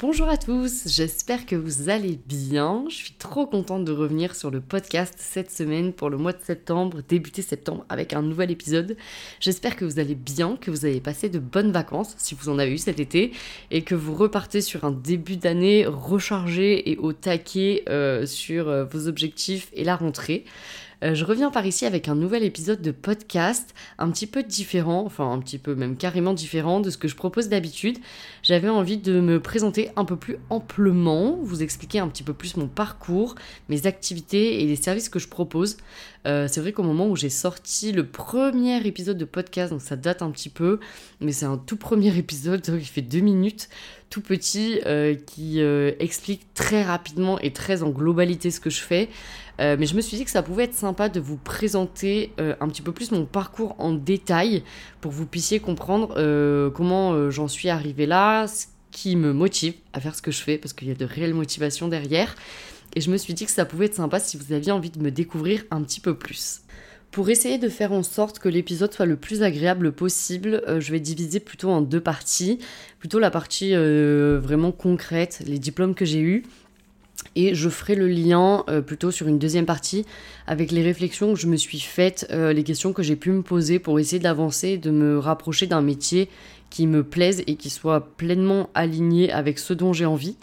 Bonjour à tous, j'espère que vous allez bien. Je suis trop contente de revenir sur le podcast cette semaine pour le mois de septembre, débuter septembre avec un nouvel épisode. J'espère que vous allez bien, que vous avez passé de bonnes vacances si vous en avez eu cet été et que vous repartez sur un début d'année rechargé et au taquet euh, sur euh, vos objectifs et la rentrée. Euh, je reviens par ici avec un nouvel épisode de podcast, un petit peu différent, enfin un petit peu même carrément différent de ce que je propose d'habitude. J'avais envie de me présenter un peu plus amplement, vous expliquer un petit peu plus mon parcours, mes activités et les services que je propose. Euh, c'est vrai qu'au moment où j'ai sorti le premier épisode de podcast, donc ça date un petit peu, mais c'est un tout premier épisode qui fait deux minutes, tout petit, euh, qui explique très rapidement et très en globalité ce que je fais. Euh, mais je me suis dit que ça pouvait être sympa de vous présenter euh, un petit peu plus mon parcours en détail pour que vous puissiez comprendre euh, comment j'en suis arrivée là, ce qui me motive à faire ce que je fais, parce qu'il y a de réelles motivations derrière. Et je me suis dit que ça pouvait être sympa si vous aviez envie de me découvrir un petit peu plus. Pour essayer de faire en sorte que l'épisode soit le plus agréable possible, je vais diviser plutôt en deux parties. Plutôt la partie vraiment concrète, les diplômes que j'ai eus, et je ferai le lien euh, plutôt sur une deuxième partie avec les réflexions que je me suis faites, euh, les questions que j'ai pu me poser pour essayer d'avancer, de me rapprocher d'un métier qui me plaise et qui soit pleinement aligné avec ce dont j'ai envie.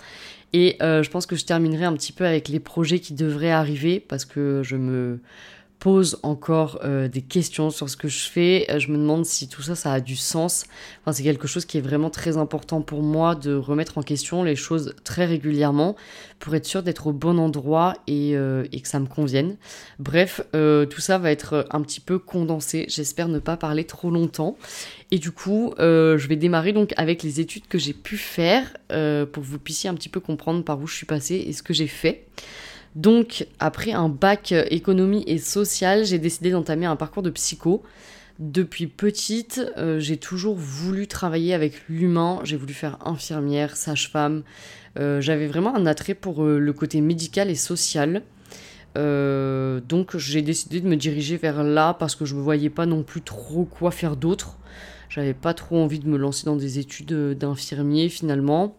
Et euh, je pense que je terminerai un petit peu avec les projets qui devraient arriver parce que je me pose encore euh, des questions sur ce que je fais. Euh, je me demande si tout ça, ça a du sens. Enfin, c'est quelque chose qui est vraiment très important pour moi de remettre en question les choses très régulièrement pour être sûr d'être au bon endroit et, euh, et, que ça me convienne. Bref, tout ça va être un petit peu condensé. J'espère ne pas parler trop longtemps. Et du coup, je vais démarrer donc avec les études que j'ai pu faire pour que vous puissiez un petit peu comprendre par où je suis passée et ce que j'ai fait. Donc, après un bac euh, économie et social, j'ai décidé d'entamer un parcours de psycho. Depuis petite, euh, j'ai toujours voulu travailler avec l'humain, j'ai voulu faire infirmière, sage-femme. Euh, j'avais vraiment un attrait pour le côté médical et social. donc j'ai décidé de me diriger vers là parce que je ne voyais pas non plus trop quoi faire d'autre. J'avais pas trop envie de me lancer dans des études d'infirmier finalement.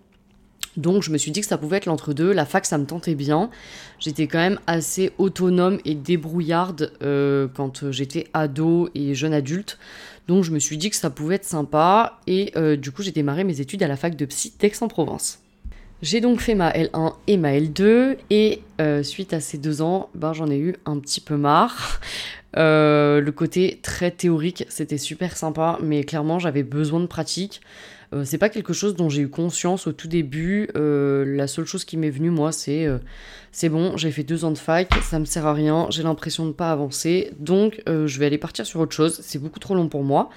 Donc je me suis dit que ça pouvait être l'entre-deux. La fac, ça me tentait bien. J'étais quand même assez autonome et débrouillarde euh, quand j'étais ado et jeune adulte. Donc je me suis dit que ça pouvait être sympa. Et euh, du coup, j'ai démarré mes études à la fac de psy d'Aix-en-Provence. J'ai donc fait ma L1 et ma L2. Et euh, suite à ces deux ans, ben, j'en ai eu un petit peu marre. le côté très théorique, c'était super sympa. Mais clairement, j'avais besoin de pratique. Euh, c'est pas quelque chose dont j'ai eu conscience au tout début. Euh, la seule chose qui m'est venue, moi, c'est euh, c'est bon, j'ai fait deux ans de fac, ça me sert à rien, j'ai l'impression de pas avancer, donc je vais aller partir sur autre chose. C'est beaucoup trop long pour moi.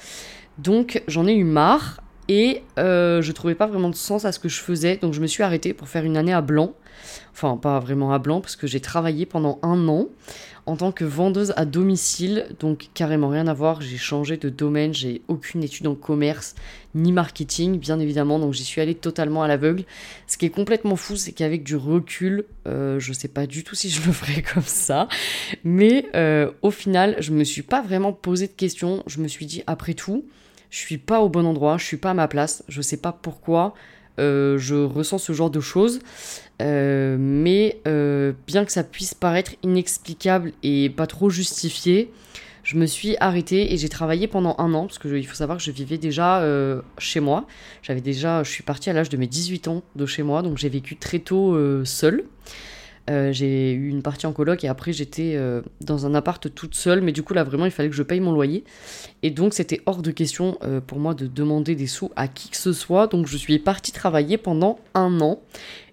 Donc j'en ai eu marre et je trouvais pas vraiment de sens à ce que je faisais, donc je me suis arrêtée pour faire une année à blanc. Enfin, pas vraiment à blanc, parce que j'ai travaillé pendant un an en tant que vendeuse à domicile, donc carrément rien à voir. J'ai changé de domaine, j'ai aucune étude en commerce ni marketing, bien évidemment, donc j'y suis allée totalement à l'aveugle. Ce qui est complètement fou, c'est qu'avec du recul, euh, je sais pas du tout si je le ferais comme ça, mais euh, au final, je me suis pas vraiment posé de questions. Je me suis dit, après tout, je suis pas au bon endroit, je suis pas à ma place, je sais pas pourquoi. Euh, je ressens ce genre de choses. Euh, mais euh, bien que ça puisse paraître inexplicable et pas trop justifié, je me suis arrêtée et j'ai travaillé pendant un an, parce qu'il faut savoir que je vivais déjà chez moi. J'avais déjà, je suis partie à l'âge de mes 18 ans de chez moi, donc j'ai vécu très tôt seule. Euh, j'ai eu une partie en coloc et après j'étais euh, dans un appart toute seule, mais du coup là vraiment il fallait que je paye mon loyer. Et donc c'était hors de question euh, pour moi de demander des sous à qui que ce soit, donc je suis partie travailler pendant un an.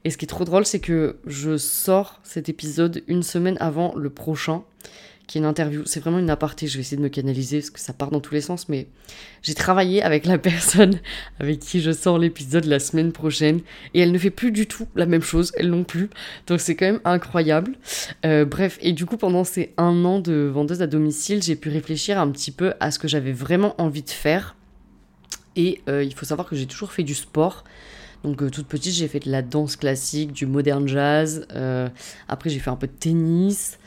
Et ce qui est trop drôle c'est que je sors cet épisode une semaine avant le prochain qui est une interview. C'est vraiment une aparté, je vais essayer de me canaliser parce que ça part dans tous les sens, mais j'ai travaillé avec la personne avec qui je sors l'épisode la semaine prochaine et elle ne fait plus du tout la même chose, elle non plus. Donc c'est quand même incroyable. Euh, bref, et du coup, pendant ces un an de vendeuse à domicile, j'ai pu réfléchir un petit peu à ce que j'avais vraiment envie de faire. Et euh, il faut savoir que j'ai toujours fait du sport. Donc euh, toute petite, j'ai fait de la danse classique, du modern jazz. après, j'ai fait un peu de tennis.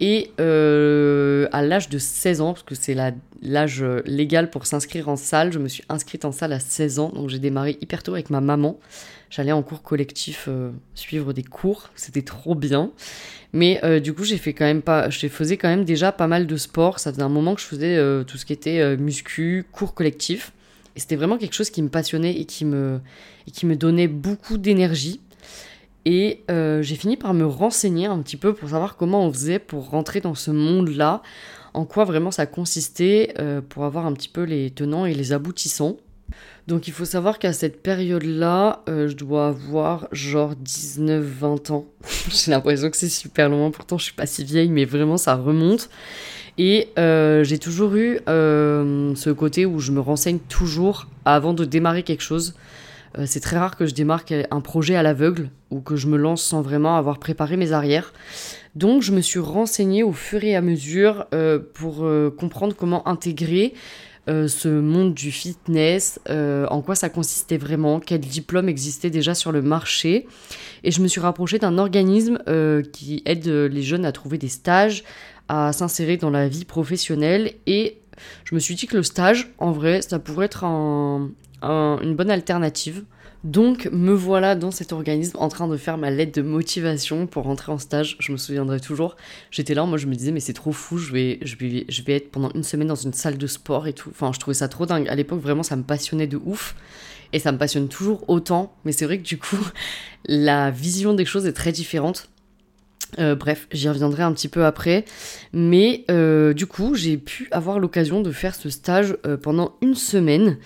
Et euh, à l'âge de 16 ans, parce que c'est l'âge légal pour s'inscrire en salle, je me suis inscrite en salle à 16 ans, donc j'ai démarré hyper tôt avec ma maman. J'allais en cours collectif euh, suivre des cours, c'était trop bien. Mais euh, du coup, j'ai fait quand même pas, je faisais quand même déjà pas mal de sport. Ça faisait un moment que je faisais tout ce qui était muscu, cours collectif. Et c'était vraiment quelque chose qui me passionnait et qui me, et qui me donnait beaucoup d'énergie. Et euh, j'ai fini par me renseigner un petit peu pour savoir comment on faisait pour rentrer dans ce monde-là, en quoi vraiment ça consistait, euh, pour avoir un petit peu les tenants et les aboutissants. Donc il faut savoir qu'à cette période-là, euh, je dois avoir genre 19-20 ans. j'ai l'impression que c'est super loin, pourtant je suis pas si vieille, mais vraiment ça remonte. Et j'ai toujours eu ce côté où je me renseigne toujours avant de démarrer quelque chose. Euh, c'est très rare que je démarque un projet à l'aveugle ou que je me lance sans vraiment avoir préparé mes arrières. Donc je me suis renseignée au fur et à mesure euh, pour euh, comprendre comment intégrer ce monde du fitness, en quoi ça consistait vraiment, quel diplôme existait déjà sur le marché. Et je me suis rapprochée d'un organisme qui aide les jeunes à trouver des stages, à s'insérer dans la vie professionnelle. Et je me suis dit que le stage, en vrai, ça pourrait être un, une bonne alternative. Donc me voilà dans cet organisme en train de faire ma lettre de motivation pour rentrer en stage. Je me souviendrai toujours. J'étais là, moi je me disais mais c'est trop fou, je vais, je, vais, je vais être pendant une semaine dans une salle de sport et tout. Enfin je trouvais ça trop dingue. À l'époque vraiment ça me passionnait de ouf. Et ça me passionne toujours autant. Mais c'est vrai que du coup la vision des choses est très différente. Euh, bref, j'y reviendrai un petit peu après. Mais euh, du coup, j'ai pu avoir l'occasion de faire ce stage euh, pendant une semaine.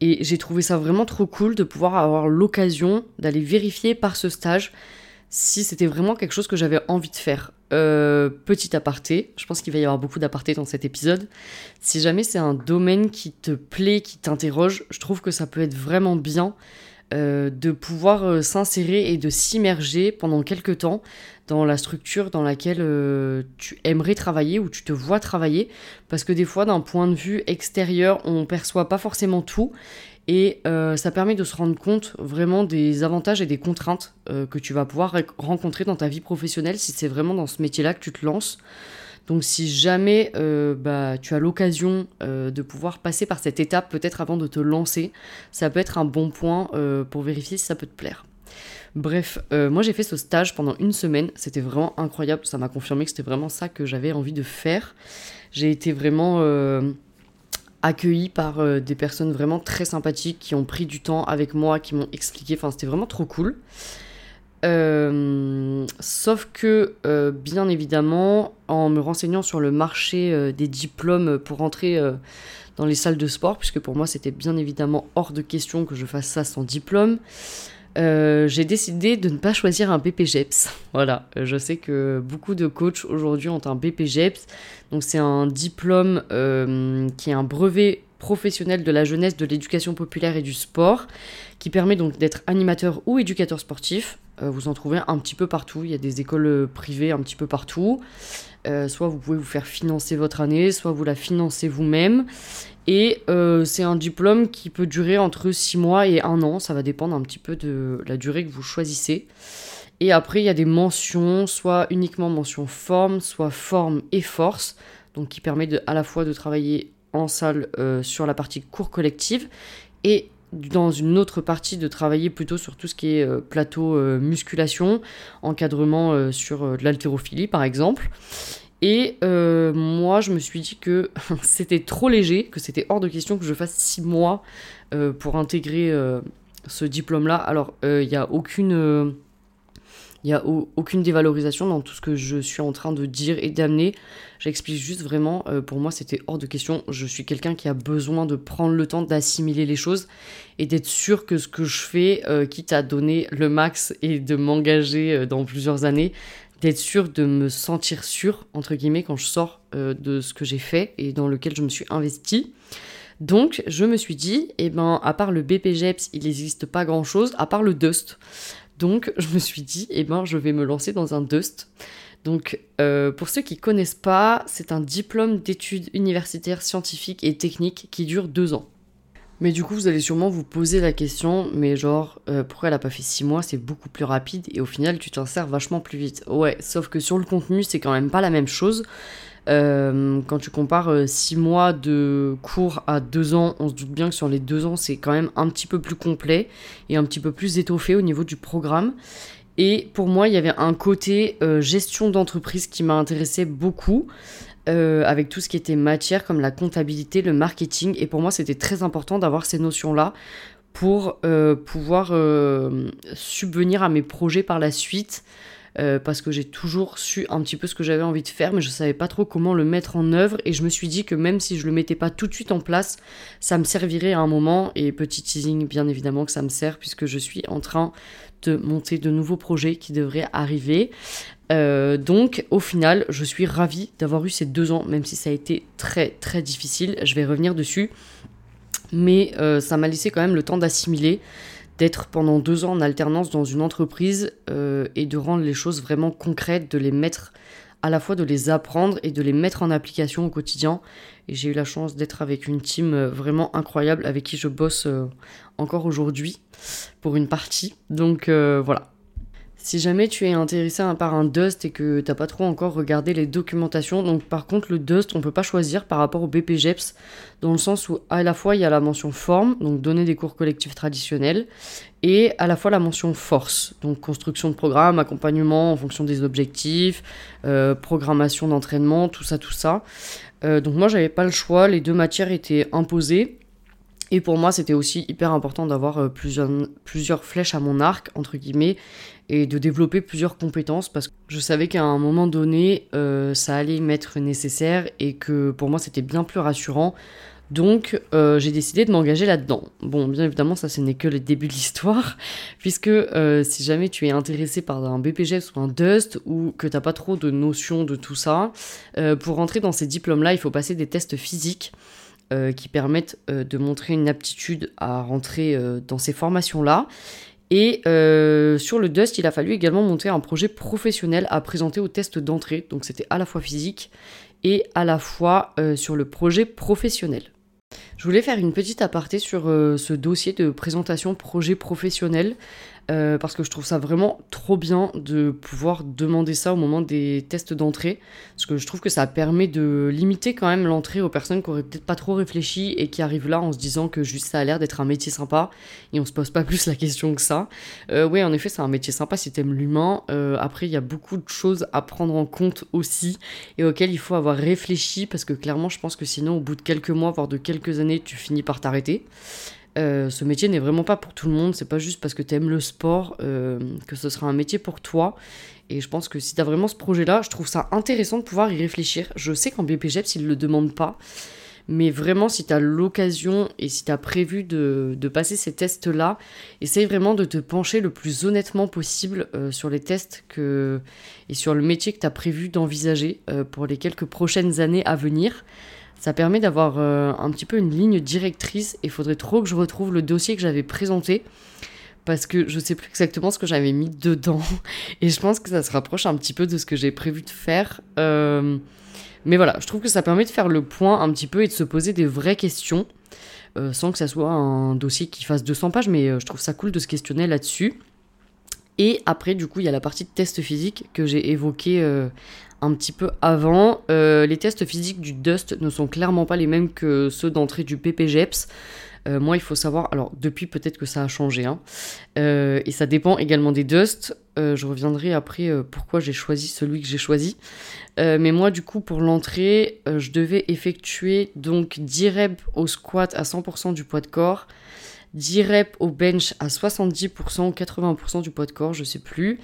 Et j'ai trouvé ça vraiment trop cool de pouvoir avoir l'occasion d'aller vérifier par ce stage si c'était vraiment quelque chose que j'avais envie de faire. petit aparté, je pense qu'il va y avoir beaucoup d'apartés dans cet épisode. Si jamais c'est un domaine qui te plaît, qui t'interroge, je trouve que ça peut être vraiment bien euh, de pouvoir euh, s'insérer et de s'immerger pendant quelques temps dans la structure dans laquelle euh, tu aimerais travailler ou tu te vois travailler. Parce que des fois, d'un point de vue extérieur, on perçoit pas forcément tout. Et ça permet de se rendre compte vraiment des avantages et des contraintes que tu vas pouvoir rencontrer dans ta vie professionnelle si c'est vraiment dans ce métier-là que tu te lances. Donc si jamais euh, bah, tu as l'occasion euh, de pouvoir passer par cette étape, peut-être avant de te lancer, ça peut être un bon point euh, pour vérifier si ça peut te plaire. Bref, moi j'ai fait ce stage pendant une semaine, c'était vraiment incroyable, ça m'a confirmé que c'était vraiment ça que j'avais envie de faire. J'ai été vraiment accueillie par des personnes vraiment très sympathiques qui ont pris du temps avec moi, qui m'ont expliqué, enfin c'était vraiment trop cool. Euh, sauf que, euh, bien évidemment, en me renseignant sur le marché euh, des diplômes pour entrer dans les salles de sport, puisque pour moi c'était bien évidemment hors de question que je fasse ça sans diplôme, j'ai décidé de ne pas choisir un BPGEPS. Voilà, je sais que beaucoup de coachs aujourd'hui ont un BPGEPS, donc c'est un diplôme qui est un brevet professionnel de la jeunesse, de l'éducation populaire et du sport, qui permet donc d'être animateur ou éducateur sportif. Euh, vous en trouvez un petit peu partout. Il y a des écoles euh, privées un petit peu partout. Euh, soit vous pouvez vous faire financer votre année, soit vous la financez vous-même. Et c'est un diplôme qui peut durer entre 6 mois et 1 an. Ça va dépendre un petit peu de la durée que vous choisissez. Et après, il y a des mentions, soit uniquement mention forme, soit forme et force. Donc qui permet à la fois de travailler en salle sur la partie cours collective et dans une autre partie de travailler plutôt sur tout ce qui est euh, plateau euh, musculation, encadrement euh, sur de l'haltérophilie par exemple. Et moi, je me suis dit que c'était trop léger, que c'était hors de question que je fasse six mois pour intégrer ce diplôme-là. Alors, il n'y a aucune il n'y a aucune dévalorisation dans tout ce que je suis en train de dire et d'amener. J'explique juste vraiment, euh, pour moi c'était hors de question. Je suis quelqu'un qui a besoin de prendre le temps d'assimiler les choses et d'être sûr que ce que je fais, euh, quitte à donner le max et de m'engager euh, dans plusieurs années, d'être sûr de me sentir sûr, entre guillemets, quand je sors de ce que j'ai fait et dans lequel je me suis investi. Donc, je me suis dit, eh ben, à part le BPGEPS, il n'existe pas grand-chose, à part le Dust. Donc, je me suis dit, eh ben, je vais me lancer dans un Dust. Donc, euh, pour ceux qui connaissent pas, c'est un diplôme d'études universitaires scientifiques et techniques qui dure deux ans. Mais du coup, vous allez sûrement vous poser la question, mais genre, euh, pourquoi elle a pas fait 6 mois C'est beaucoup plus rapide et au final, tu t'en sers vachement plus vite. Ouais, sauf que sur le contenu, c'est quand même pas la même chose. Euh, quand tu compares 6 mois de cours à 2 ans, on se doute bien que sur les 2 ans, c'est quand même un petit peu plus complet et un petit peu plus étoffé au niveau du programme. Et pour moi, il y avait un côté euh, gestion d'entreprise qui m'a intéressé beaucoup. Euh, avec tout ce qui était matière comme la comptabilité, le marketing. Et pour moi, c'était très important d'avoir ces notions-là pour euh, pouvoir subvenir à mes projets par la suite. Parce que j'ai toujours su un petit peu ce que j'avais envie de faire, mais je savais pas trop comment le mettre en œuvre. Et je me suis dit que même si je le mettais pas tout de suite en place, ça me servirait à un moment. Et petit teasing, bien évidemment que ça me sert, puisque je suis en train de monter de nouveaux projets qui devraient arriver. Euh, donc au final, je suis ravie d'avoir eu ces deux ans, même si ça a été très très difficile. Je vais revenir dessus. Mais euh, ça m'a laissé quand même le temps d'assimiler, d'être pendant deux ans en alternance dans une entreprise euh, et de rendre les choses vraiment concrètes, de les mettre à la fois de les apprendre et de les mettre en application au quotidien. Et j'ai eu la chance d'être avec une team vraiment incroyable avec qui je bosse encore aujourd'hui pour une partie. Donc euh, voilà. Si jamais tu es intéressé par un Dust et que t'as pas trop encore regardé les documentations, donc par contre le Dust on peut pas choisir par rapport au BPGEPS dans le sens où à la fois il y a la mention forme, donc donner des cours collectifs traditionnels, et à la fois la mention force, donc construction de programme, accompagnement en fonction des objectifs, euh, programmation d'entraînement, tout ça, tout ça. Euh, donc moi j'avais pas le choix, les deux matières étaient imposées. Et pour moi, c'était aussi hyper important d'avoir euh, plusieurs, plusieurs flèches à mon arc, entre guillemets, et de développer plusieurs compétences parce que je savais qu'à un moment donné, euh, ça allait m'être nécessaire et que pour moi, c'était bien plus rassurant. Donc, euh, j'ai décidé de m'engager là-dedans. Bon, bien évidemment, ça, ce n'est que le début de l'histoire, puisque si jamais tu es intéressé par un BPGEPS ou un DUST, ou que tu n'as pas trop de notions de tout ça, pour rentrer dans ces diplômes-là, il faut passer des tests physiques. Euh, qui permettent euh, de montrer une aptitude à rentrer euh, dans ces formations-là. Et sur le Dust, il a fallu également monter un projet professionnel à présenter au test d'entrée. Donc c'était à la fois physique et à la fois sur le projet professionnel. Je voulais faire une petite aparté sur ce dossier de présentation projet professionnel. Euh, parce que je trouve ça vraiment trop bien de pouvoir demander ça au moment des tests d'entrée, parce que je trouve que ça permet de limiter quand même l'entrée aux personnes qui auraient peut-être pas trop réfléchi et qui arrivent là en se disant que juste ça a l'air d'être un métier sympa et on se pose pas plus la question que ça. Euh, oui, en effet, c'est un métier sympa si t'aimes l'humain. Euh, après, il y a beaucoup de choses à prendre en compte aussi et auxquelles il faut avoir réfléchi parce que clairement, je pense que sinon, au bout de quelques mois, voire de quelques années, tu finis par t'arrêter. Euh, ce métier n'est vraiment pas pour tout le monde, c'est pas juste parce que tu aimes le sport euh, que ce sera un métier pour toi. Et je pense que si tu as vraiment ce projet-là, je trouve ça intéressant de pouvoir y réfléchir. Je sais qu'en BPGEPS, ils ne le demandent pas. Mais vraiment, si tu as l'occasion et si tu as prévu de, passer ces tests-là, essaye vraiment de te pencher le plus honnêtement possible euh, sur les tests que, et sur le métier que tu as prévu d'envisager pour les quelques prochaines années à venir. Ça permet d'avoir euh, un petit peu une ligne directrice. Il faudrait trop que je retrouve le dossier que j'avais présenté parce que je sais plus exactement ce que j'avais mis dedans et je pense que ça se rapproche un petit peu de ce que j'ai prévu de faire. Euh, mais voilà, je trouve que ça permet de faire le point un petit peu et de se poser des vraies questions euh, sans que ça soit un dossier qui fasse 200 pages, mais je trouve ça cool de se questionner là-dessus. Et après, du coup, il y a la partie de test physique que j'ai évoquée un petit peu avant. Euh, les tests physiques du Dust ne sont clairement pas les mêmes que ceux d'entrée du PPGEPS. Euh, moi, il faut savoir, alors depuis peut-être que ça a changé, hein. euh, et ça dépend également des Dust. je reviendrai après pourquoi j'ai choisi celui que j'ai choisi. mais moi, du coup, pour l'entrée, je devais effectuer donc 10 reps au squat à 100% du poids de corps, 10 reps au bench à 70% ou 80% du poids de corps, je sais plus.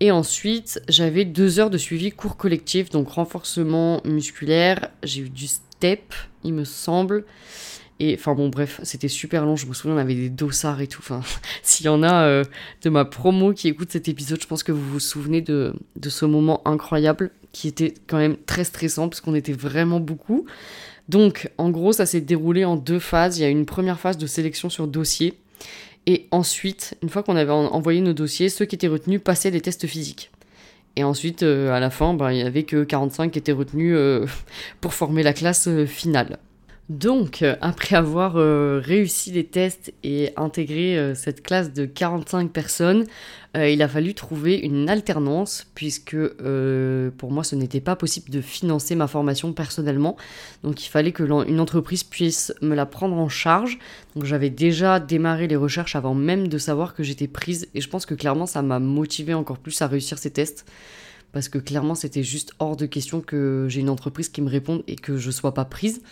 Et ensuite, j'avais 2 heures de suivi cours collectif, donc renforcement musculaire. J'ai eu du step, il me semble. Et enfin bon, bref, c'était super long. Je me souviens, on avait des dossards et tout. Enfin, s'il y en a euh, de ma promo qui écoute cet épisode, je pense que vous vous souvenez de, de ce moment incroyable qui était quand même très stressant parce qu'on était vraiment beaucoup. Donc, en gros, ça s'est déroulé en deux phases. Il y a une première phase de sélection sur dossier. Et ensuite, une fois qu'on avait envoyé nos dossiers, ceux qui étaient retenus passaient les tests physiques. Et ensuite, euh, à la fin, ben, il n'y avait que 45 qui étaient retenus euh, pour former la classe euh, finale. Donc, après avoir réussi les tests et intégré cette classe de 45 personnes, il a fallu trouver une alternance puisque pour moi ce n'était pas possible de financer ma formation personnellement. Donc il fallait que entreprise puisse me la prendre en charge. Donc j'avais déjà démarré les recherches avant même de savoir que j'étais prise et je pense que clairement ça m'a motivé encore plus à réussir ces tests parce que clairement c'était juste hors de question que j'ai une entreprise qui me réponde et que je sois pas prise.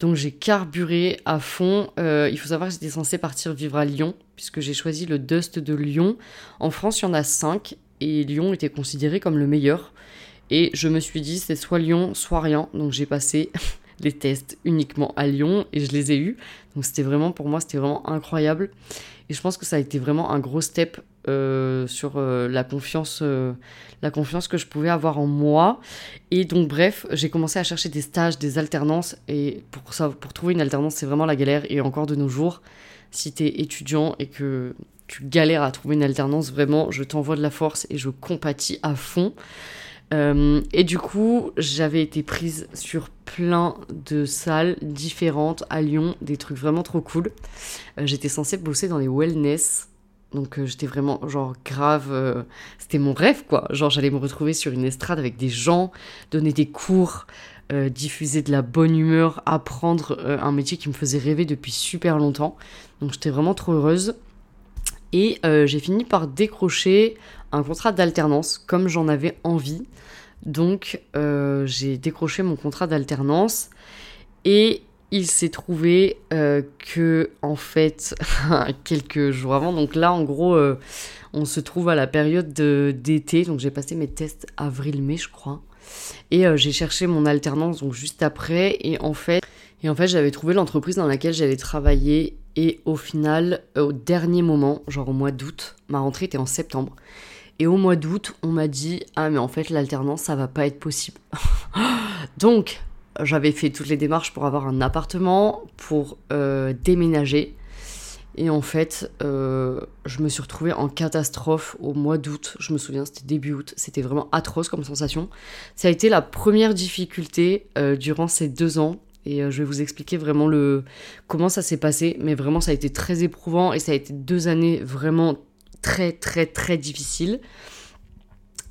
Donc j'ai carburé à fond. Euh, il faut savoir que j'étais censée partir vivre à Lyon, puisque j'ai choisi le Dust de Lyon. En France, il y en a 5, et Lyon était considéré comme le meilleur. Et je me suis dit, c'est soit Lyon, soit rien. Donc j'ai passé les tests uniquement à Lyon, et je les ai eus. Donc c'était vraiment, pour moi, c'était vraiment incroyable. Et je pense que ça a été vraiment un gros step euh, sur euh, la confiance euh, la confiance que je pouvais avoir en moi. Et donc bref j'ai commencé à chercher des stages des alternances. Et pour ça pour trouver une alternance c'est vraiment la galère. Et encore de nos jours si tu es étudiant et que tu galères à trouver une alternance vraiment je t'envoie de la force et je compatis à fond. Et du coup, j'avais été prise sur plein de salles différentes à Lyon, des trucs vraiment trop cool. J'étais censée bosser dans les wellness, donc euh, j'étais vraiment genre grave, euh, c'était mon rêve quoi. Genre j'allais me retrouver sur une estrade avec des gens, donner des cours, euh, diffuser de la bonne humeur, apprendre un métier qui me faisait rêver depuis super longtemps. Donc j'étais vraiment trop heureuse. Et j'ai fini par décrocher un contrat d'alternance comme j'en avais envie. Donc j'ai décroché mon contrat d'alternance. Et il s'est trouvé euh, que, en fait, quelques jours avant, donc là, en gros, euh, on se trouve à la période d'été, donc j'ai passé mes tests avril-mai, je crois, et euh, j'ai cherché mon alternance, donc juste après, et en fait, et en fait j'avais trouvé l'entreprise dans laquelle j'allais travailler, et au final, au dernier moment, genre au mois d'août, ma rentrée était en septembre, et au mois d'août, on m'a dit, ah mais en fait, l'alternance, ça va pas être possible. donc, j'avais fait toutes les démarches pour avoir un appartement, pour euh, déménager. Et en fait, euh, je me suis retrouvée en catastrophe au mois d'août. Je me souviens, c'était début août. C'était vraiment atroce comme sensation. Ça a été la première difficulté euh, durant ces deux ans. Et je vais vous expliquer vraiment le comment ça s'est passé. Mais vraiment, ça a été très éprouvant et ça a été deux années vraiment très, très, très difficiles.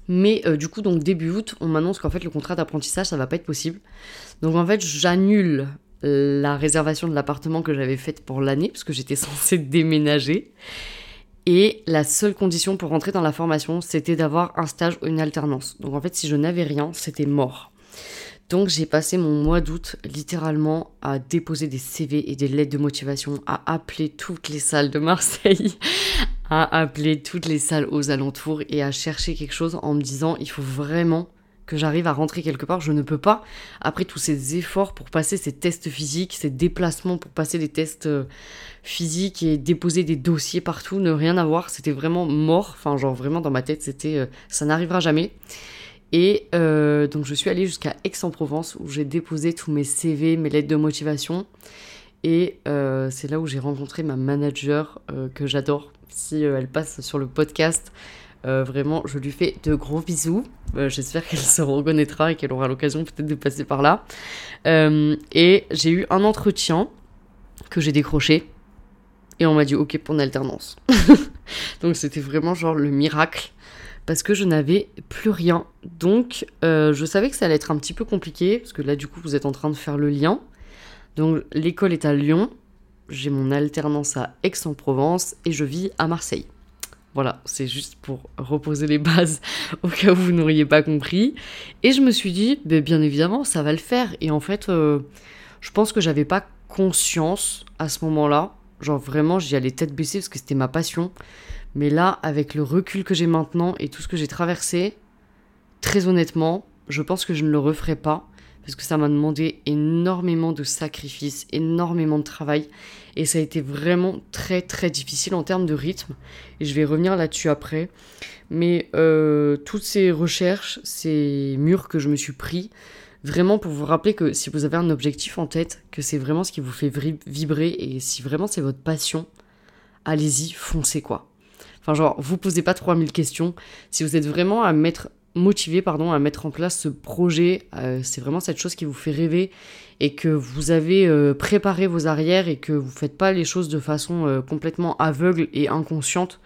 Mais euh, du coup, donc début août, on m'annonce qu'en fait le contrat d'apprentissage, ça va pas être possible. Donc en fait, j'annule la réservation de l'appartement que j'avais faite pour l'année, parce que j'étais censée déménager. Et la seule condition pour rentrer dans la formation, c'était d'avoir un stage ou une alternance. Donc en fait, si je n'avais rien, c'était mort. Donc j'ai passé mon mois d'août littéralement à déposer des CV et des lettres de motivation, à appeler toutes les salles de Marseille, à appeler toutes les salles aux alentours et à chercher quelque chose en me disant il faut vraiment que j'arrive à rentrer quelque part. Je ne peux pas, après tous ces efforts pour passer ces tests physiques, ces déplacements pour passer les tests euh, physiques et déposer des dossiers partout, ne rien avoir. C'était vraiment mort. Enfin, genre vraiment dans ma tête, c'était euh, ça n'arrivera jamais. Et euh, donc je suis allée jusqu'à Aix-en-Provence où j'ai déposé tous mes CV, mes lettres de motivation. Et c'est là où j'ai rencontré ma manager que j'adore. Si elle passe sur le podcast, vraiment, je lui fais de gros bisous. J'espère qu'elle se reconnaîtra et qu'elle aura l'occasion peut-être de passer par là. et j'ai eu un entretien que j'ai décroché. Et on m'a dit OK pour une alternance. Donc c'était vraiment genre le miracle parce que je n'avais plus rien. Donc euh, je savais que ça allait être un petit peu compliqué, parce que là du coup vous êtes en train de faire le lien. Donc l'école est à Lyon, j'ai mon alternance à Aix-en-Provence et je vis à Marseille. Voilà, c'est juste pour reposer les bases au cas où vous n'auriez pas compris. Et je me suis dit, ben, bien évidemment, ça va le faire. Et en fait, euh, je pense que j'avais pas conscience à ce moment-là. Genre vraiment, j'y allais tête baissée parce que c'était ma passion. Mais là, avec le recul que j'ai maintenant et tout ce que j'ai traversé, très honnêtement, je pense que je ne le referai pas. Parce que ça m'a demandé énormément de sacrifices, énormément de travail, et ça a été vraiment très très difficile en termes de rythme, et je vais revenir là-dessus après. Mais euh, toutes ces recherches, ces murs que je me suis pris, vraiment pour vous rappeler que si vous avez un objectif en tête, que c'est vraiment ce qui vous fait vibrer, et si vraiment c'est votre passion, allez-y, foncez quoi. Enfin genre, vous posez pas 3000 questions. Si vous êtes vraiment à mettre motivé pardon à mettre en place ce projet, euh, c'est vraiment cette chose qui vous fait rêver et que vous avez euh, préparé vos arrières et que vous faites pas les choses de façon euh, complètement aveugle et inconsciente,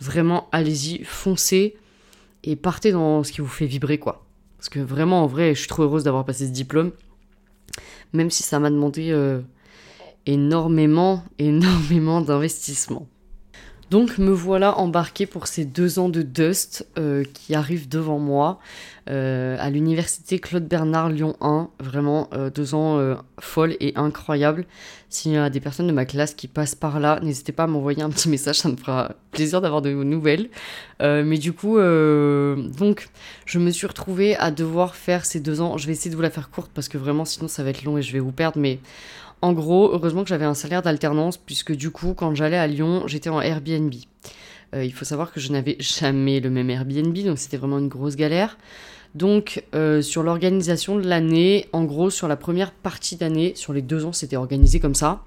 vraiment allez-y, foncez et partez dans ce qui vous fait vibrer quoi. Parce que vraiment en vrai, je suis trop heureuse d'avoir passé ce diplôme, même si ça m'a demandé énormément, énormément d'investissement. Donc me voilà embarqué pour ces deux ans de Dust euh, qui arrivent devant moi euh, à l'université Claude Bernard Lyon 1. Vraiment euh, deux ans folles et incroyables. S'il y a des personnes de ma classe qui passent par là, n'hésitez pas à m'envoyer un petit message, ça me fera plaisir d'avoir de vos nouvelles. mais du coup, donc je me suis retrouvée à devoir faire ces deux ans. Je vais essayer de vous la faire courte parce que vraiment sinon ça va être long et je vais vous perdre. Mais en gros, heureusement que j'avais un salaire d'alternance, puisque du coup, quand j'allais à Lyon, j'étais en Airbnb. Euh, il faut savoir que je n'avais jamais le même Airbnb, donc c'était vraiment une grosse galère. Donc, euh, sur l'organisation de l'année, en gros, sur la première partie d'année, sur les deux ans, c'était organisé comme ça.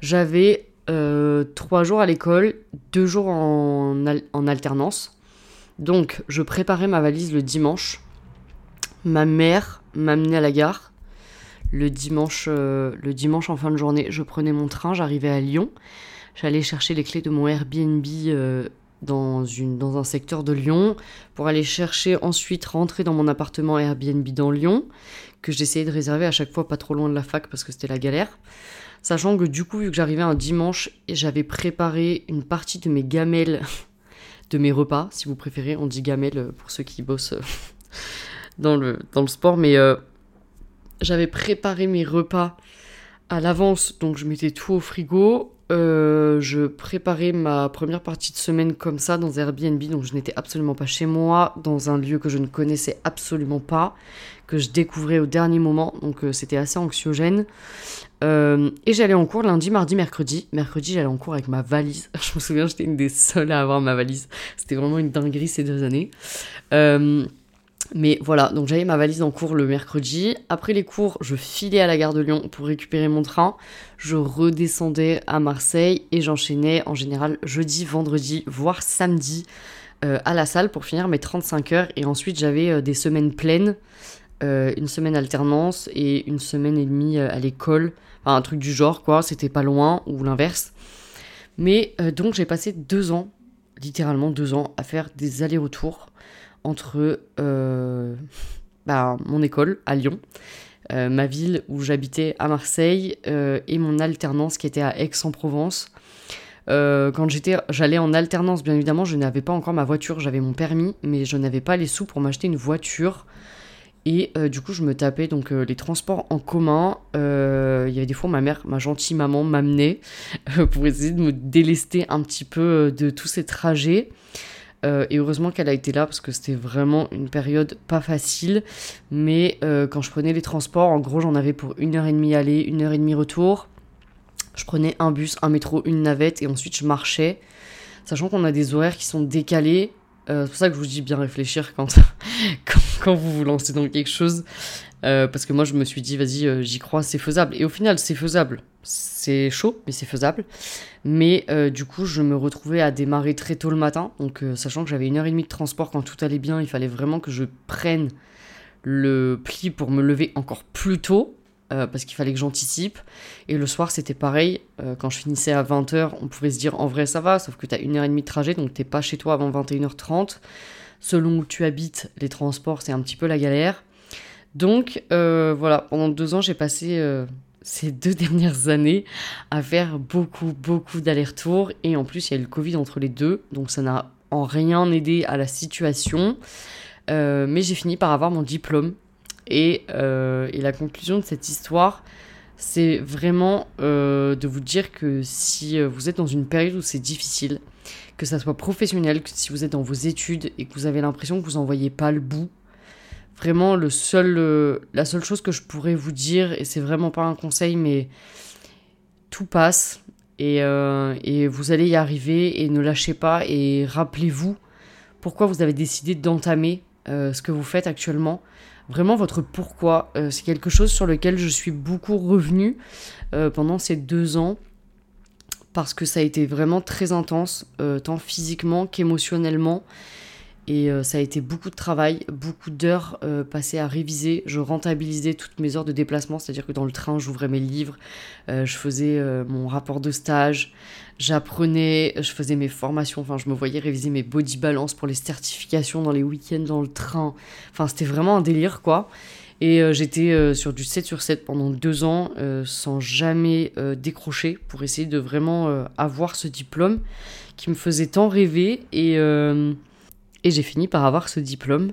J'avais euh, trois jours à l'école, deux jours en, en alternance. Donc, je préparais ma valise le dimanche. Ma mère m'amenait à la gare le dimanche, euh, le dimanche en fin de journée, je prenais mon train, j'arrivais à Lyon. J'allais chercher les clés de mon Airbnb euh, dans, une, dans un secteur de Lyon pour aller chercher ensuite rentrer dans mon appartement Airbnb dans Lyon, que j'essayais de réserver à chaque fois pas trop loin de la fac parce que c'était la galère. Sachant que du coup, vu que j'arrivais un dimanche, j'avais préparé une partie de mes gamelles, de mes repas, si vous préférez, on dit gamelles pour ceux qui bossent dans le, dans le sport, mais j'avais préparé mes repas à l'avance, donc je mettais tout au frigo. Euh, je préparais ma première partie de semaine comme ça dans Airbnb, donc je n'étais absolument pas chez moi, dans un lieu que je ne connaissais absolument pas, que je découvrais au dernier moment, donc euh, c'était assez anxiogène. Euh, et j'allais en cours lundi, mardi, mercredi. Mercredi, j'allais en cours avec ma valise. je me souviens, j'étais une des seules à avoir ma valise. C'était vraiment une dinguerie ces deux années. Mais voilà, donc j'avais ma valise en cours le mercredi. Après les cours, je filais à la gare de Lyon pour récupérer mon train. Je redescendais à Marseille et j'enchaînais en général jeudi, vendredi, voire samedi euh, à la salle pour finir mes 35 heures. Et ensuite, j'avais euh, des semaines pleines, euh, une semaine alternance et une semaine et demie à l'école. Enfin, un truc du genre, quoi. C'était pas loin ou l'inverse. Mais donc, j'ai passé deux ans, littéralement deux ans, à faire des allers-retours entre euh, bah, mon école à Lyon, euh, ma ville où j'habitais à Marseille euh, et mon alternance qui était à Aix-en-Provence. quand j'étais, j'allais en alternance, bien évidemment, je n'avais pas encore ma voiture, j'avais mon permis, mais je n'avais pas les sous pour m'acheter une voiture. Et du coup, je me tapais donc les transports en commun. Il y avait des fois ma mère, ma gentille maman, m'amenait pour essayer de me délester un petit peu de tous ces trajets. Euh, et heureusement qu'elle a été là parce que c'était vraiment une période pas facile. Mais euh, quand je prenais les transports, en gros, j'en avais pour une heure et demie aller, une heure et demie retour. Je prenais un bus, un métro, une navette et ensuite je marchais. Sachant qu'on a des horaires qui sont décalés. Euh, c'est pour ça que je vous dis bien réfléchir quand, quand, vous vous lancez dans quelque chose. parce que moi, je me suis dit, vas-y, j'y crois, c'est faisable. Et au final, c'est faisable. C'est chaud, mais c'est faisable. Mais euh, du coup, je me retrouvais à démarrer très tôt le matin. Donc, euh, sachant que j'avais une heure et demie de transport quand tout allait bien, il fallait vraiment que je prenne le pli pour me lever encore plus tôt. Euh, parce qu'il fallait que j'anticipe. Et le soir, c'était pareil. quand je finissais à 20h, on pouvait se dire en vrai, ça va, sauf que tu as une heure et demie de trajet, donc t'es pas chez toi avant 21h30. Selon où tu habites, les transports, c'est un petit peu la galère. Donc, voilà, pendant deux ans, j'ai passé ces deux dernières années à faire beaucoup, beaucoup d'allers-retours. Et en plus, il y a eu le Covid entre les deux, donc ça n'a en rien aidé à la situation. Euh, mais j'ai fini par avoir mon diplôme. Et, euh, et, la conclusion de cette histoire, c'est vraiment euh, de vous dire que si vous êtes dans une période où c'est difficile, que ça soit professionnel, que si vous êtes dans vos études et que vous avez l'impression que vous n'en voyez pas le bout, Vraiment, le seul, la seule chose que je pourrais vous dire, et c'est vraiment pas un conseil, mais tout passe et, et vous allez y arriver et ne lâchez pas et rappelez-vous pourquoi vous avez décidé d'entamer ce que vous faites actuellement vraiment votre pourquoi. Euh, c'est quelque chose sur lequel je suis beaucoup revenue euh, pendant ces deux ans parce que ça a été vraiment très intense, euh, tant physiquement qu'émotionnellement. Et ça a été beaucoup de travail, beaucoup d'heures passées à réviser. Je rentabilisais toutes mes heures de déplacement, c'est-à-dire que dans le train, j'ouvrais mes livres, je faisais mon rapport de stage, J'apprenais, je faisais mes formations, enfin je me voyais réviser mes body balance pour les certifications dans les week-ends dans le train. Enfin c'était vraiment un délire quoi. Et euh, j'étais euh, sur du 7 sur 7 pendant deux ans euh, sans jamais décrocher pour essayer de vraiment avoir ce diplôme qui me faisait tant rêver. Et, et j'ai fini par avoir ce diplôme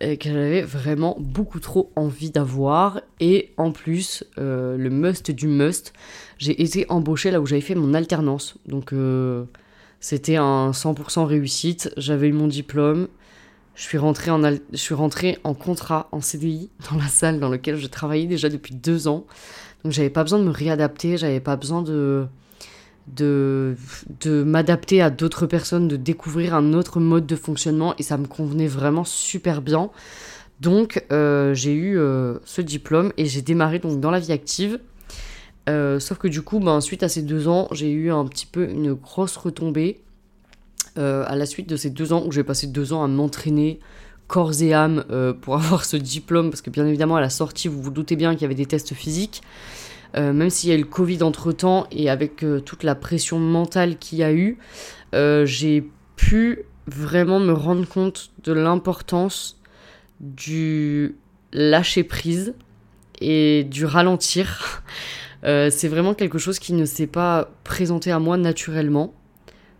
que j'avais vraiment beaucoup trop envie d'avoir. Et en plus, le must du must, j'ai été embauchée là où j'avais fait mon alternance. Donc euh, c'était un 100% réussite. J'avais eu mon diplôme. Je suis, rentrée en je suis rentrée en contrat, en CDI, dans la salle dans laquelle je travaillais déjà depuis deux ans. Donc j'avais pas besoin de me réadapter, j'avais pas besoin de, de, de m'adapter à d'autres personnes, de découvrir un autre mode de fonctionnement et ça me convenait vraiment super bien. Donc euh, j'ai eu euh, ce diplôme et j'ai démarré donc dans la vie active euh, sauf que du coup, ben, suite à ces deux ans, j'ai eu un petit peu une grosse retombée. À la suite de ces deux ans où j'ai passé deux ans à m'entraîner corps et âme pour avoir ce diplôme, parce que bien évidemment à la sortie, vous vous doutez bien qu'il y avait des tests physiques. Même s'il y a eu le Covid entre temps et avec toute la pression mentale qu'il y a eu, j'ai pu vraiment me rendre compte de l'importance du lâcher prise et du ralentir. Euh, c'est vraiment quelque chose qui ne s'est pas présenté à moi naturellement.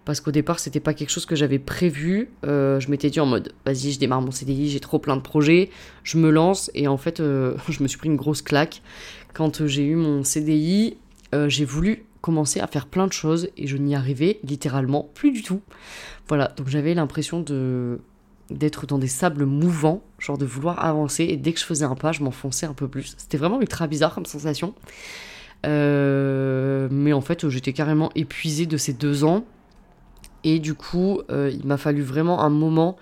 Parce qu'au départ, c'était pas quelque chose que j'avais prévu. Euh, je m'étais dit en mode, vas-y, je démarre mon CDI, j'ai trop plein de projets, je me lance. Et en fait, euh, je me suis pris une grosse claque. Quand j'ai eu mon CDI, j'ai voulu commencer à faire plein de choses et je n'y arrivais littéralement plus du tout. Voilà, donc j'avais l'impression de d'être dans des sables mouvants, genre de vouloir avancer, et dès que je faisais un pas, je m'enfonçais un peu plus. C'était vraiment ultra bizarre comme sensation. Euh, mais en fait, j'étais carrément épuisée de ces deux ans. Et du coup, euh, il m'a fallu vraiment un moment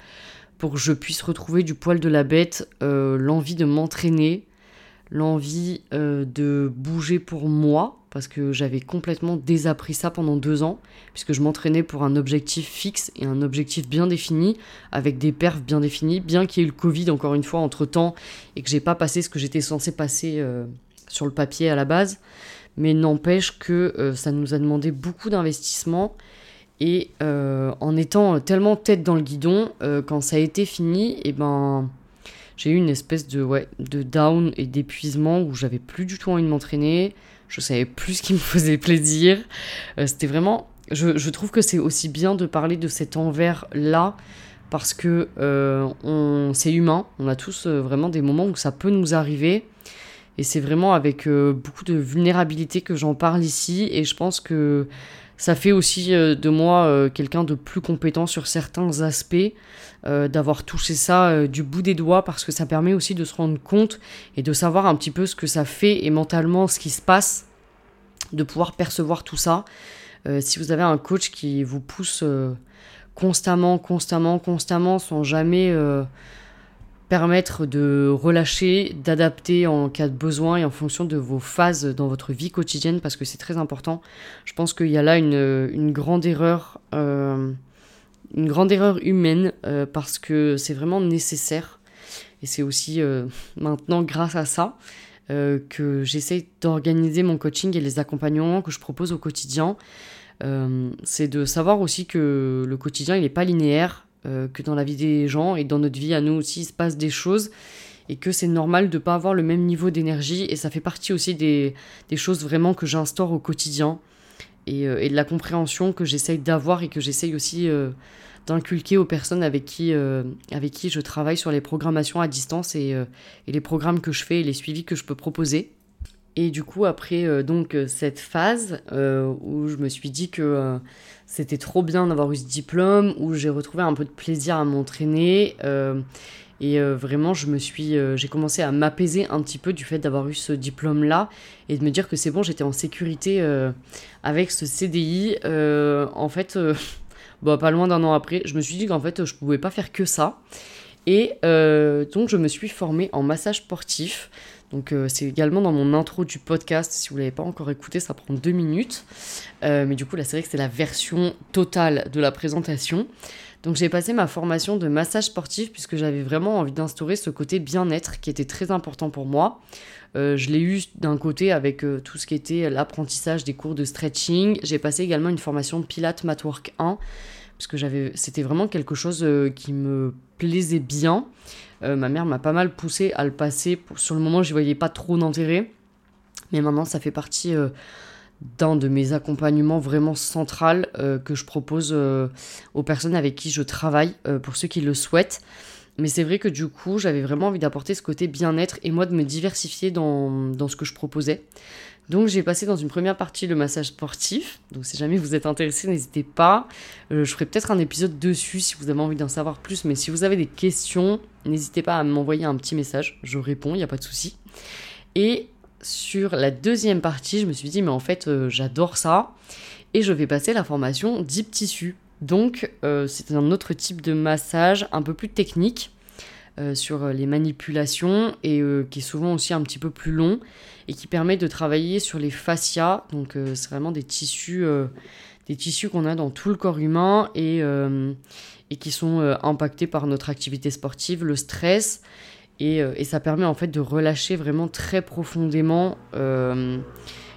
pour que je puisse retrouver du poil de la bête, euh, l'envie de m'entraîner, l'envie de bouger pour moi, parce que j'avais complètement désappris ça pendant deux ans, puisque je m'entraînais pour un objectif fixe et un objectif bien défini, avec des perfs bien définis, bien qu'il y ait eu le Covid encore une fois entre temps, et que j'ai pas passé ce que j'étais censé passer sur le papier à la base mais n'empêche que euh, ça nous a demandé beaucoup d'investissement. Et euh, en étant tellement tête dans le guidon, euh, quand ça a été fini, et eh ben, j'ai eu une espèce de, ouais, de down et d'épuisement où j'avais plus du tout envie de m'entraîner. Je savais plus ce qui me faisait plaisir. C'était vraiment. Je, je, trouve que c'est aussi bien de parler de cet envers-là parce que on, c'est humain. On a tous vraiment des moments où ça peut nous arriver. Et c'est vraiment avec euh, beaucoup de vulnérabilité que j'en parle ici. Et je pense que ça fait aussi euh, de moi euh, quelqu'un de plus compétent sur certains aspects, d'avoir touché ça du bout des doigts, parce que ça permet aussi de se rendre compte et de savoir un petit peu ce que ça fait et mentalement ce qui se passe, de pouvoir percevoir tout ça. si vous avez un coach qui vous pousse constamment, constamment, constamment, sans jamais permettre de relâcher, d'adapter en cas de besoin et en fonction de vos phases dans votre vie quotidienne parce que c'est très important. Je pense qu'il y a là une, grande erreur, euh, une grande erreur humaine euh, parce que c'est vraiment nécessaire et c'est aussi euh, maintenant grâce à ça que j'essaie d'organiser mon coaching et les accompagnements que je propose au quotidien. c'est de savoir aussi que le quotidien il n'est pas linéaire euh, que dans la vie des gens et dans notre vie à nous aussi il se passe des choses et que c'est normal de ne pas avoir le même niveau d'énergie et ça fait partie aussi des, des choses vraiment que j'instaure au quotidien et, euh, et, de la compréhension que j'essaye d'avoir et que j'essaye aussi euh, d'inculquer aux personnes avec qui, avec qui je travaille sur les programmations à distance et, et, les programmes que je fais et les suivis que je peux proposer. Et du coup, après donc cette phase où je me suis dit que c'était trop bien d'avoir eu ce diplôme, où j'ai retrouvé un peu de plaisir à m'entraîner. Euh, Et vraiment, je me suis, j'ai commencé à m'apaiser un petit peu du fait d'avoir eu ce diplôme-là et de me dire que c'est bon, j'étais en sécurité avec ce CDI. en fait, bah, pas loin d'un an après, je me suis dit qu'en fait, je pouvais pas faire que ça. Et donc, je me suis formée en massage sportif. Donc euh, c'est également dans mon intro du podcast. Si vous l'avez pas encore écouté, ça prend deux minutes. Euh, mais du coup, là, c'est vrai que c'est la version totale de la présentation. Donc j'ai passé ma formation de massage sportif puisque j'avais vraiment envie d'instaurer ce côté bien-être qui était très important pour moi. Euh, je l'ai eu d'un côté avec tout ce qui était l'apprentissage des cours de stretching. J'ai passé également une formation de Pilates Matwork 1 parce que c'était vraiment quelque chose qui me plaisait bien. Euh, ma mère m'a pas mal poussé à le passer. Sur le moment, je voyais pas trop d'intérêt. Mais maintenant, ça fait partie euh, d'un de mes accompagnements vraiment central euh, que je propose aux personnes avec qui je travaille, pour ceux qui le souhaitent. Mais c'est vrai que du coup, j'avais vraiment envie d'apporter ce côté bien-être et moi de me diversifier dans, dans ce que je proposais. Donc j'ai passé dans une première partie le massage sportif. Donc si jamais vous êtes intéressé, n'hésitez pas. Euh, je ferai peut-être un épisode dessus si vous avez envie d'en savoir plus. Mais si vous avez des questions, n'hésitez pas à m'envoyer un petit message. Je réponds, il n'y a pas de souci. Et sur la deuxième partie, je me suis dit, mais en fait, euh, j'adore ça. Et je vais passer la formation Deep Tissue. Donc euh, c'est un autre type de massage un peu plus technique. Sur les manipulations et qui est souvent aussi un petit peu plus long et qui permet de travailler sur les fascias. Donc euh, c'est vraiment des tissus, euh, des tissus qu'on a dans tout le corps humain et, euh, et qui sont impactés par notre activité sportive, le stress. Et, et, ça permet en fait de relâcher vraiment très profondément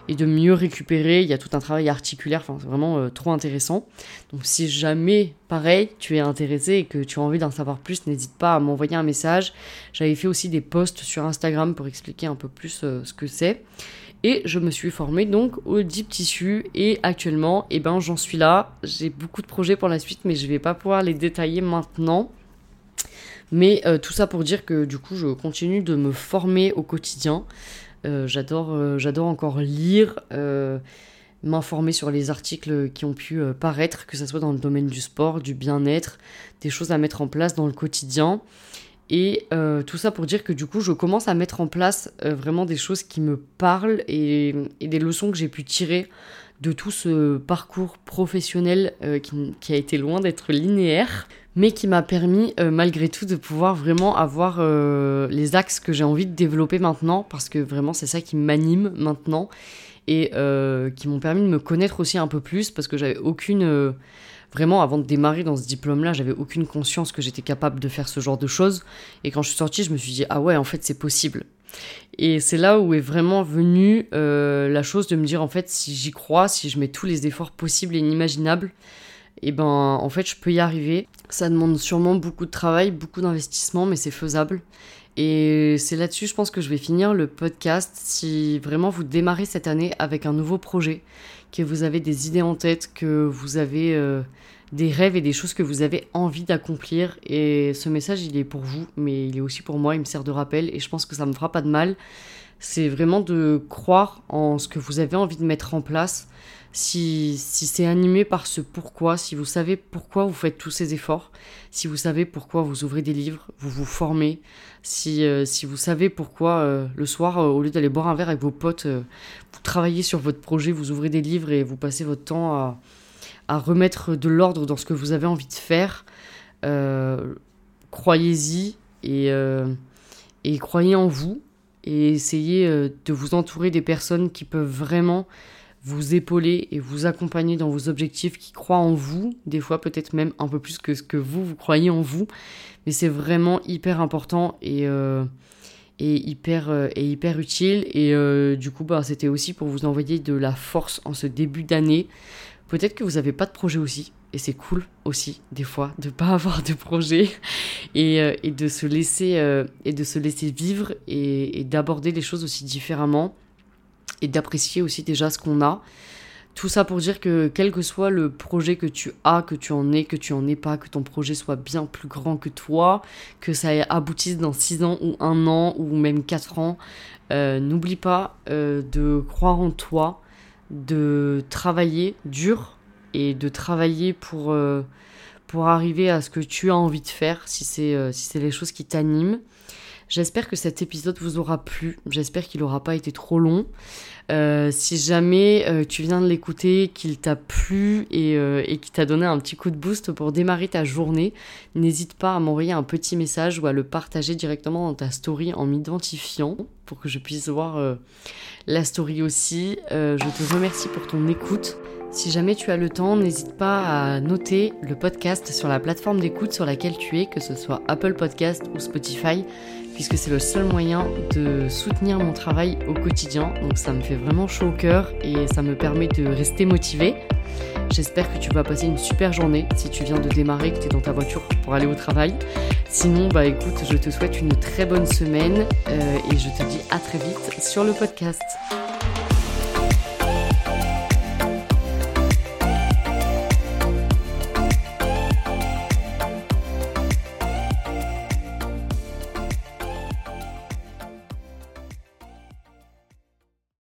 et de mieux récupérer. Il y a tout un travail articulaire, enfin, c'est vraiment euh, trop intéressant. Donc si jamais, pareil, tu es intéressé et que tu as envie d'en savoir plus, n'hésite pas à m'envoyer un message. J'avais fait aussi des posts sur Instagram pour expliquer un peu plus euh, ce que c'est. Et je me suis formée donc au Deep Tissu et actuellement, eh ben, j'en suis là. J'ai beaucoup de projets pour la suite, mais je vais pas pouvoir les détailler maintenant. Mais euh, tout ça pour dire que du coup, je continue de me former au quotidien. Euh, j'adore, euh, j'adore encore lire, euh, m'informer sur les articles qui ont pu paraître, que ce soit dans le domaine du sport, du bien-être, des choses à mettre en place dans le quotidien. Et tout ça pour dire que du coup, je commence à mettre en place vraiment des choses qui me parlent et, des leçons que j'ai pu tirer de tout ce parcours professionnel qui, a été loin d'être linéaire mais qui m'a permis euh, malgré tout de pouvoir vraiment avoir euh, les axes que j'ai envie de développer maintenant, parce que vraiment c'est ça qui m'anime maintenant, et euh, qui m'ont permis de me connaître aussi un peu plus, parce que j'avais aucune... vraiment, avant de démarrer dans ce diplôme-là, j'avais aucune conscience que j'étais capable de faire ce genre de choses, et quand je suis sortie, je me suis dit, ah ouais, en fait c'est possible. Et c'est là où est vraiment venue la chose de me dire, en fait, si j'y crois, si je mets tous les efforts possibles et inimaginables, et ben en fait je peux y arriver. Ça demande sûrement beaucoup de travail, beaucoup d'investissement, mais c'est faisable. Et c'est là-dessus, je pense que je vais finir le podcast. Si vraiment vous démarrez cette année avec un nouveau projet, que vous avez des idées en tête, que vous avez euh, des rêves et des choses que vous avez envie d'accomplir. Et ce message, il est pour vous, mais il est aussi pour moi, il me sert de rappel et je pense que ça me fera pas de mal. C'est vraiment de croire en ce que vous avez envie de mettre en place si, c'est animé par ce pourquoi, si vous savez pourquoi vous faites tous ces efforts, si vous savez pourquoi vous ouvrez des livres, vous vous formez, si, euh, si vous savez pourquoi euh, le soir, euh, au lieu d'aller boire un verre avec vos potes, vous travaillez sur votre projet, vous ouvrez des livres et vous passez votre temps à, à remettre de l'ordre dans ce que vous avez envie de faire, croyez-y et, et croyez en vous et essayez de vous entourer des personnes qui peuvent vraiment vous épauler et vous accompagner dans vos objectifs, qui croient en vous, des fois peut-être même un peu plus que ce que vous, vous croyez en vous. Mais c'est vraiment hyper important et, euh, et, hyper, euh, et hyper utile. Et euh, du coup, bah, c'était aussi pour vous envoyer de la force en ce début d'année. Peut-être que vous n'avez pas de projet aussi. Et c'est cool aussi, des fois, de pas avoir de projet et, et, de se laisser, et de se laisser vivre et d'aborder les choses aussi différemment et d'apprécier aussi déjà ce qu'on a. Tout ça pour dire que quel que soit le projet que tu as, que tu en aies, que tu en aies pas, que ton projet soit bien plus grand que toi, que ça aboutisse dans 6 ans ou 1 an ou même 4 ans, euh, n'oublie pas euh, de croire en toi, de travailler dur et de travailler pour, euh, pour arriver à ce que tu as envie de faire, si c'est si c'est les choses qui t'animent. J'espère que cet épisode vous aura plu. J'espère qu'il n'aura pas été trop long. Euh, si jamais euh, tu viens de l'écouter, qu'il t'a plu et, euh, et qu'il t'a donné un petit coup de boost pour démarrer ta journée, n'hésite pas à m'envoyer un petit message ou à le partager directement dans ta story en m'identifiant pour que je puisse voir la story aussi. je te remercie pour ton écoute. Si jamais tu as le temps, n'hésite pas à noter le podcast sur la plateforme d'écoute sur laquelle tu es, que ce soit Apple Podcast ou Spotify, puisque c'est le seul moyen de soutenir mon travail au quotidien. Donc ça me fait vraiment chaud au cœur et ça me permet de rester motivé. J'espère que tu vas passer une super journée si tu viens de démarrer, que tu es dans ta voiture pour aller au travail. Sinon, bah écoute, je te souhaite une très bonne semaine euh, et je te dis à très vite sur le podcast.